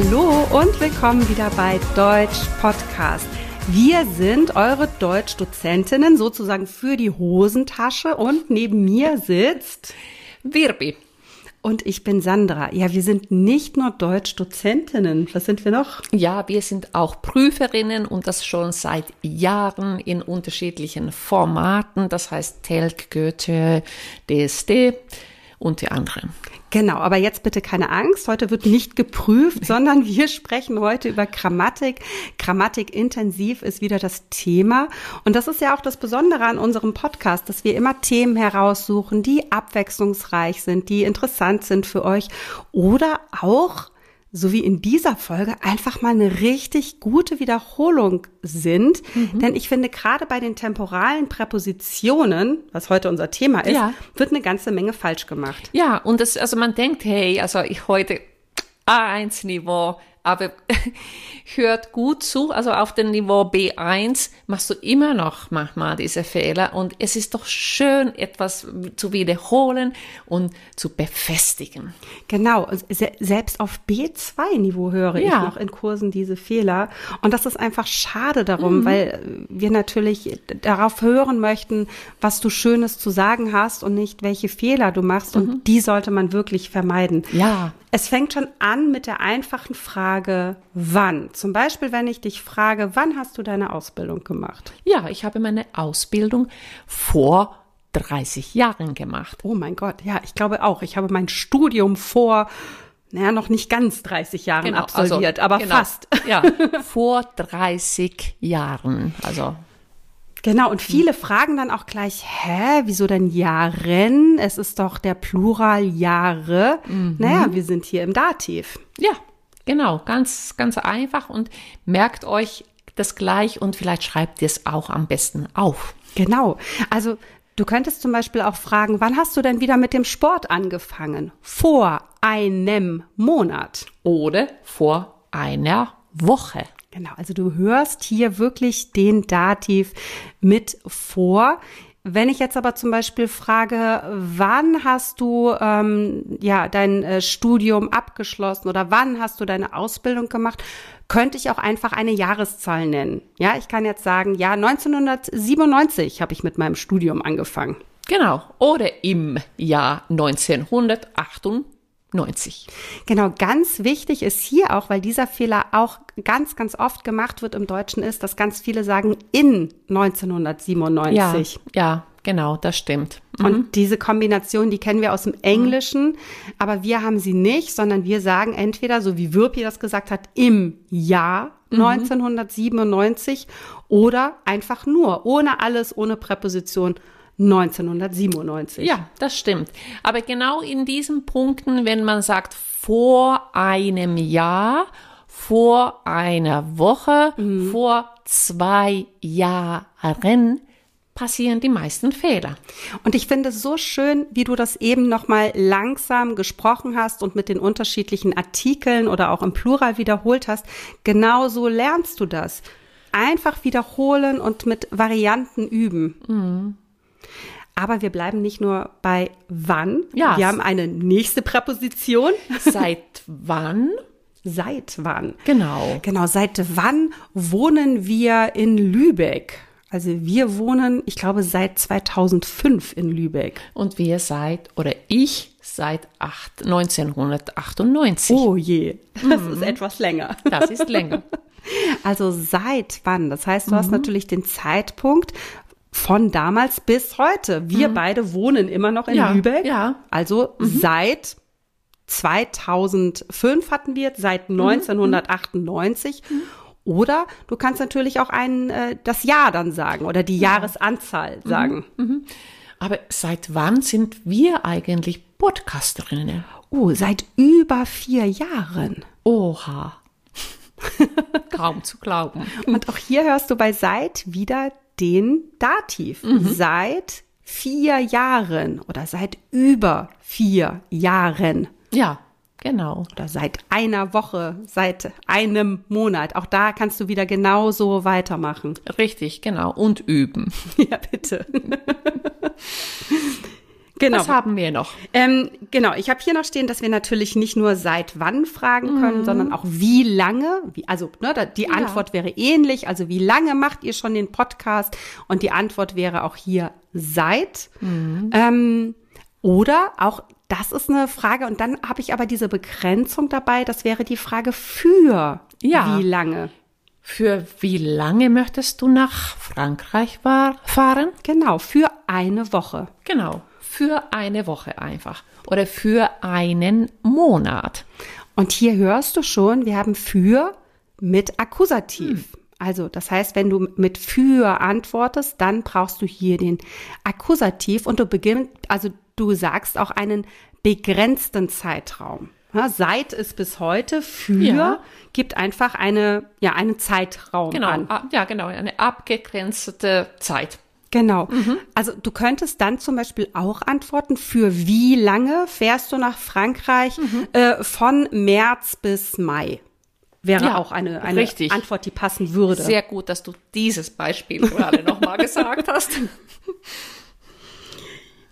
Hallo und willkommen wieder bei Deutsch Podcast. Wir sind eure Deutschdozentinnen sozusagen für die Hosentasche und neben mir sitzt Wirbi. Und ich bin Sandra. Ja, wir sind nicht nur Deutschdozentinnen. Was sind wir noch? Ja, wir sind auch Prüferinnen und das schon seit Jahren in unterschiedlichen Formaten. Das heißt Telk, Goethe, DSD und die anderen. Genau, aber jetzt bitte keine Angst. Heute wird nicht geprüft, sondern wir sprechen heute über Grammatik. Grammatik intensiv ist wieder das Thema. Und das ist ja auch das Besondere an unserem Podcast, dass wir immer Themen heraussuchen, die abwechslungsreich sind, die interessant sind für euch oder auch so wie in dieser Folge einfach mal eine richtig gute Wiederholung sind. Mhm. Denn ich finde, gerade bei den temporalen Präpositionen, was heute unser Thema ist, ja. wird eine ganze Menge falsch gemacht. Ja, und das, also man denkt, hey, also ich heute A1-Niveau, aber hört gut zu, also auf dem Niveau B1 machst du immer noch manchmal diese Fehler und es ist doch schön, etwas zu wiederholen und zu befestigen. Genau, selbst auf B2-Niveau höre ja. ich noch in Kursen diese Fehler und das ist einfach schade darum, mhm. weil wir natürlich darauf hören möchten, was du Schönes zu sagen hast und nicht welche Fehler du machst mhm. und die sollte man wirklich vermeiden. Ja. Es fängt schon an mit der einfachen Frage, wann? Zum Beispiel, wenn ich dich frage, wann hast du deine Ausbildung gemacht? Ja, ich habe meine Ausbildung vor 30 Jahren gemacht. Oh mein Gott, ja, ich glaube auch. Ich habe mein Studium vor naja, noch nicht ganz 30 Jahren genau, also absolviert, also, aber genau, fast. Ja, vor 30 Jahren. Also Genau, und viele fragen dann auch gleich, hä, wieso denn Jahren? Es ist doch der Plural Jahre. Mhm. Naja, wir sind hier im Dativ. Ja, genau, ganz, ganz einfach und merkt euch das gleich und vielleicht schreibt ihr es auch am besten auf. Genau, also du könntest zum Beispiel auch fragen, wann hast du denn wieder mit dem Sport angefangen? Vor einem Monat. Oder vor einer Woche. Genau, also du hörst hier wirklich den Dativ mit vor. Wenn ich jetzt aber zum Beispiel frage, wann hast du ähm, ja dein äh, Studium abgeschlossen oder wann hast du deine Ausbildung gemacht, könnte ich auch einfach eine Jahreszahl nennen. Ja, ich kann jetzt sagen, ja, 1997 habe ich mit meinem Studium angefangen. Genau, oder im Jahr 1998. 90. Genau, ganz wichtig ist hier auch, weil dieser Fehler auch ganz, ganz oft gemacht wird im Deutschen ist, dass ganz viele sagen in 1997. Ja, ja genau, das stimmt. Mhm. Und diese Kombination, die kennen wir aus dem Englischen, mhm. aber wir haben sie nicht, sondern wir sagen entweder, so wie Wirpi das gesagt hat, im Jahr mhm. 1997 oder einfach nur, ohne alles, ohne Präposition 1997. Ja, das stimmt. Aber genau in diesen Punkten, wenn man sagt vor einem Jahr, vor einer Woche, mhm. vor zwei Jahren, passieren die meisten Fehler. Und ich finde es so schön, wie du das eben noch mal langsam gesprochen hast und mit den unterschiedlichen Artikeln oder auch im Plural wiederholt hast. Genauso lernst du das. Einfach wiederholen und mit Varianten üben. Mhm. Aber wir bleiben nicht nur bei wann. Ja. Wir haben eine nächste Präposition. Seit wann? Seit wann? Genau. Genau, seit wann wohnen wir in Lübeck? Also wir wohnen, ich glaube, seit 2005 in Lübeck. Und wir seit, oder ich seit 8, 1998. Oh je, das mhm. ist etwas länger. Das ist länger. Also seit wann? Das heißt, du mhm. hast natürlich den Zeitpunkt, von damals bis heute. Wir mhm. beide wohnen immer noch in ja, Lübeck. Ja. Also mhm. seit 2005 hatten wir, seit 1998. Mhm. mhm. Oder du kannst natürlich auch ein, äh, das Jahr dann sagen oder die ja. Jahresanzahl mhm. sagen. Mhm. Aber seit wann sind wir eigentlich Podcasterinnen? Oh, seit über vier Jahren. Oha. Kaum zu glauben. Und auch hier hörst du bei seit wieder den Dativ. Mhm. Seit vier Jahren oder seit über vier Jahren. Ja, genau. Oder seit einer Woche, seit einem Monat. Auch da kannst du wieder genauso weitermachen. Richtig, genau. Und üben. Ja, bitte. Genau. Was haben wir noch? Ähm, genau, ich habe hier noch stehen, dass wir natürlich nicht nur seit wann fragen können, Mhm. sondern auch wie lange. Wie, also ne, die Antwort wäre ähnlich. Also wie lange macht ihr schon den Podcast? Und die Antwort wäre auch hier seit. Mhm. Ähm, oder auch, das ist eine Frage. Und dann habe ich aber diese Begrenzung dabei. Das wäre die Frage für Ja. wie lange. Für wie lange möchtest du nach Frankreich fahren? Genau, für eine Woche. Genau, für eine Woche einfach. Oder für einen Monat. Und hier hörst du schon, wir haben für mit Akkusativ. Also, das heißt, wenn du mit für antwortest, dann brauchst du hier den Akkusativ und du beginnst, also du sagst auch einen begrenzten Zeitraum. Ja, seit ist bis heute, für Ja. gibt einfach eine, ja, einen Zeitraum Genau, an. ah, ja, genau, eine abgegrenzte Zeit. Genau. Also du könntest dann zum Beispiel auch antworten, für wie lange fährst du nach Frankreich äh, von März bis Mai? Wäre Ja, auch eine, eine richtig. Antwort, die passen würde. Sehr gut, dass du dieses Beispiel gerade nochmal gesagt hast.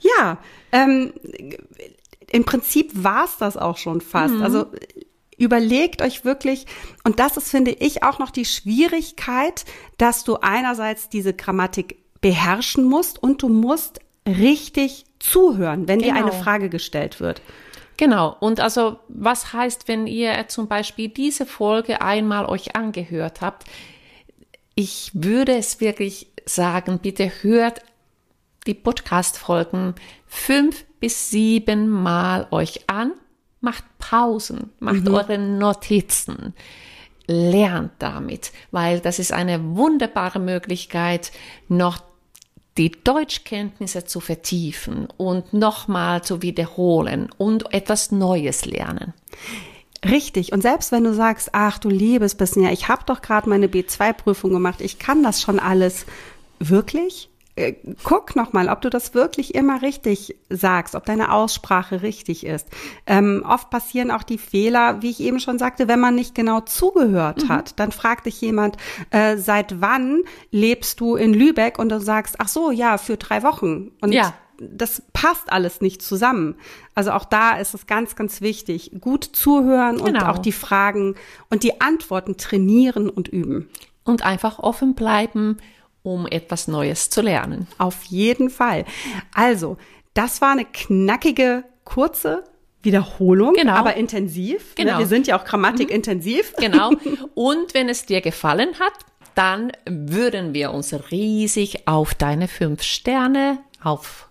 Ja, ähm, im Prinzip war's das auch schon fast. Also überlegt euch wirklich, und das ist, finde ich, auch noch die Schwierigkeit, dass du einerseits diese Grammatik beherrschen musst und du musst richtig zuhören, wenn dir Genau. eine Frage gestellt wird. Genau. Und also, was heißt, wenn ihr zum Beispiel diese Folge einmal euch angehört habt? Ich würde es wirklich sagen, bitte hört die Podcast-Folgen fünf bis sieben Mal euch an, macht Pausen, macht eure Notizen, lernt damit, weil das ist eine wunderbare Möglichkeit, noch die Deutschkenntnisse zu vertiefen und nochmal zu wiederholen und etwas Neues lernen. Richtig. Und selbst wenn du sagst, ach du liebes bisschen, ja, ich habe doch gerade meine B2-Prüfung gemacht, ich kann das schon alles, wirklich? Äh, Guck noch mal, ob du das wirklich immer richtig sagst, ob deine Aussprache richtig ist. Ähm, oft passieren auch die Fehler, wie ich eben schon sagte, wenn man nicht genau zugehört hat. Dann fragt dich jemand, äh, seit wann lebst du in Lübeck? Und du sagst, ach so, ja, für drei Wochen. Und Ja. das passt alles nicht zusammen. Also auch da ist es ganz, ganz wichtig, gut zuhören und Genau. auch die Fragen und die Antworten trainieren und üben. Und einfach offen bleiben, um etwas Neues zu lernen. Auf jeden Fall. Also, das war eine knackige, kurze Wiederholung, Genau. aber intensiv. Genau. Ne? Wir sind ja auch grammatikintensiv. Genau. Und wenn es dir gefallen hat, dann würden wir uns riesig auf deine fünf Sterne auf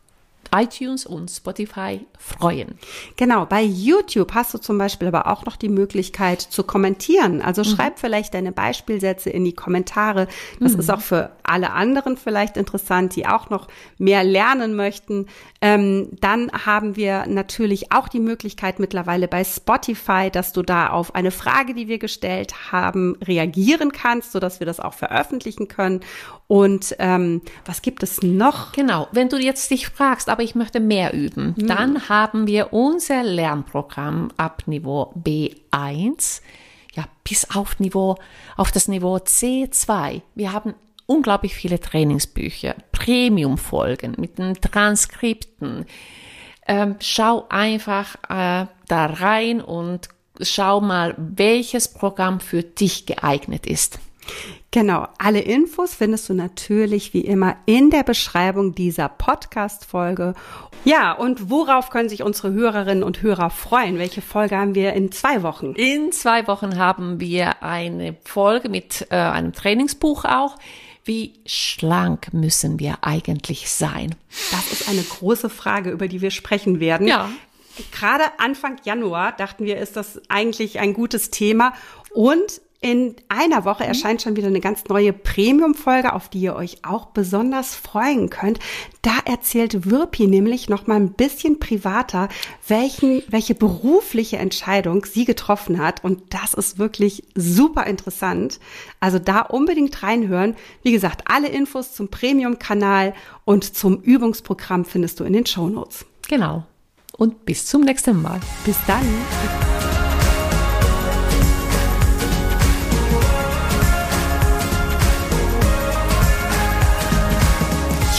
iTunes und Spotify freuen. Genau, bei YouTube hast du zum Beispiel aber auch noch die Möglichkeit zu kommentieren. Also schreib vielleicht deine Beispielsätze in die Kommentare. Das ist auch für alle anderen vielleicht interessant, die auch noch mehr lernen möchten. Ähm, dann haben wir natürlich auch die Möglichkeit mittlerweile bei Spotify, dass du da auf eine Frage, die wir gestellt haben, reagieren kannst, sodass wir das auch veröffentlichen können. Und ähm, was gibt es noch? Genau, wenn du jetzt dich fragst, aber ich möchte mehr üben, dann haben wir unser Lernprogramm ab Niveau B1, ja, bis auf Niveau, auf das Niveau C2. Wir haben unglaublich viele Trainingsbücher, Premium-Folgen mit den Transkripten. Ähm, schau einfach äh, da rein und schau mal, welches Programm für dich geeignet ist. Genau, alle Infos findest du natürlich wie immer in der Beschreibung dieser Podcast-Folge. Ja, und worauf können sich unsere Hörerinnen und Hörer freuen? Welche Folge haben wir in zwei Wochen? In zwei Wochen haben wir eine Folge mit äh, einem Trainingsbuch auch. Wie schlank müssen wir eigentlich sein? Das ist eine große Frage, über die wir sprechen werden. Ja. Gerade Anfang Januar dachten wir, ist das eigentlich ein gutes Thema. Und in einer Woche erscheint schon wieder eine ganz neue Premium-Folge, auf die ihr euch auch besonders freuen könnt. Da erzählt Wirpi nämlich noch mal ein bisschen privater, welchen, welche berufliche Entscheidung sie getroffen hat. Und das ist wirklich super interessant. Also da unbedingt reinhören. Wie gesagt, alle Infos zum Premium-Kanal und zum Übungsprogramm findest du in den Show Notes. Genau. Und bis zum nächsten Mal. Bis dann.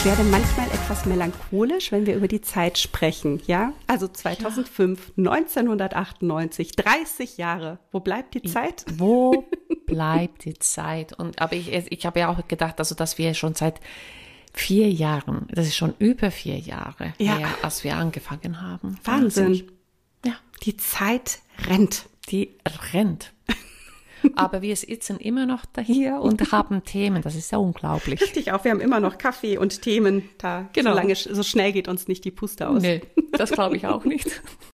Ich werde manchmal etwas melancholisch, wenn wir über die Zeit sprechen, ja? Also 2005, ja. 1998, 30 Jahre. Wo bleibt die Zeit? Wo bleibt die Zeit? Und aber ich, ich habe ja auch gedacht, also dass wir schon seit vier Jahren, das ist schon über vier Jahre ja. her, als wir angefangen haben. Wahnsinn. Wahnsinn. Ja. Die Zeit rennt. Die rennt. Aber wir sitzen immer noch da hier und haben Themen. Das ist ja unglaublich. Richtig, auch wir haben immer noch Kaffee und Themen da. Genau. Solange, so schnell geht uns nicht die Puste aus. Nee, das glaube ich auch nicht.